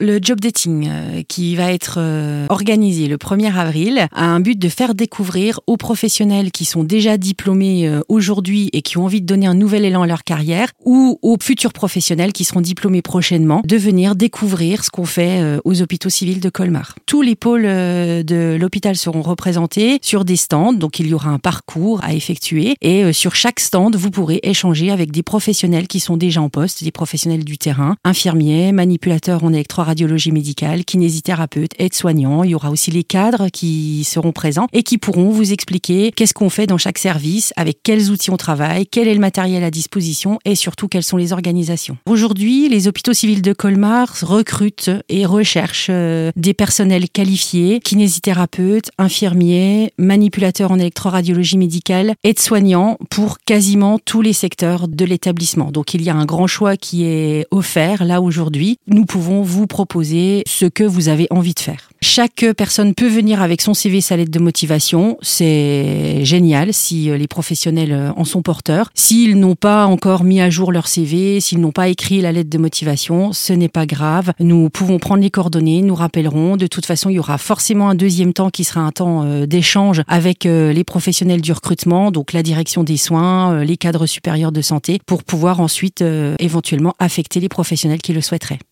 Le job dating euh, qui va être euh, organisé le 1er avril a un but de faire découvrir aux professionnels qui sont déjà diplômés euh, aujourd'hui et qui ont envie de donner un nouvel élan à leur carrière ou aux futurs professionnels qui seront diplômés prochainement de venir découvrir ce qu'on fait aux hôpitaux civils de Colmar. Tous les pôles de l'hôpital seront représentés sur des stands, donc il y aura un parcours à effectuer et sur chaque stand, vous pourrez échanger avec des professionnels qui sont déjà en poste, des professionnels du terrain, infirmiers, manipulateurs en électro radiologie médicale, kinésithérapeute, aide-soignant. Il y aura aussi les cadres qui seront présents et qui pourront vous expliquer qu'est-ce qu'on fait dans chaque service, avec quels outils on travaille, quel est le matériel à disposition et surtout quelles sont les organisations. Aujourd'hui, les hôpitaux civils de Colmar recrutent et recherchent euh, des personnels qualifiés, kinésithérapeutes, infirmiers, manipulateurs en électroradiologie médicale, aides-soignants pour quasiment tous les secteurs de l'établissement. Donc il y a un grand choix qui est offert là aujourd'hui. Nous pouvons vous proposer ce que vous avez envie de faire. Chaque personne peut venir avec son CV, sa lettre de motivation. C'est génial si euh, les professionnels euh, en sont porteurs. S'ils n'ont pas encore mis à jour leur CV, s'ils n'ont pas écrit la lettre de motivation, ce n'est pas grave. Nous pouvons prendre les coordonnées, nous rappellerons. De toute façon, il y aura forcément un deuxième temps qui sera un temps euh, d'échange avec les professionnels du recrutement, donc la direction des soins, les cadres supérieurs de santé, pour pouvoir ensuite éventuellement affecter les professionnels qui le souhaiteraient.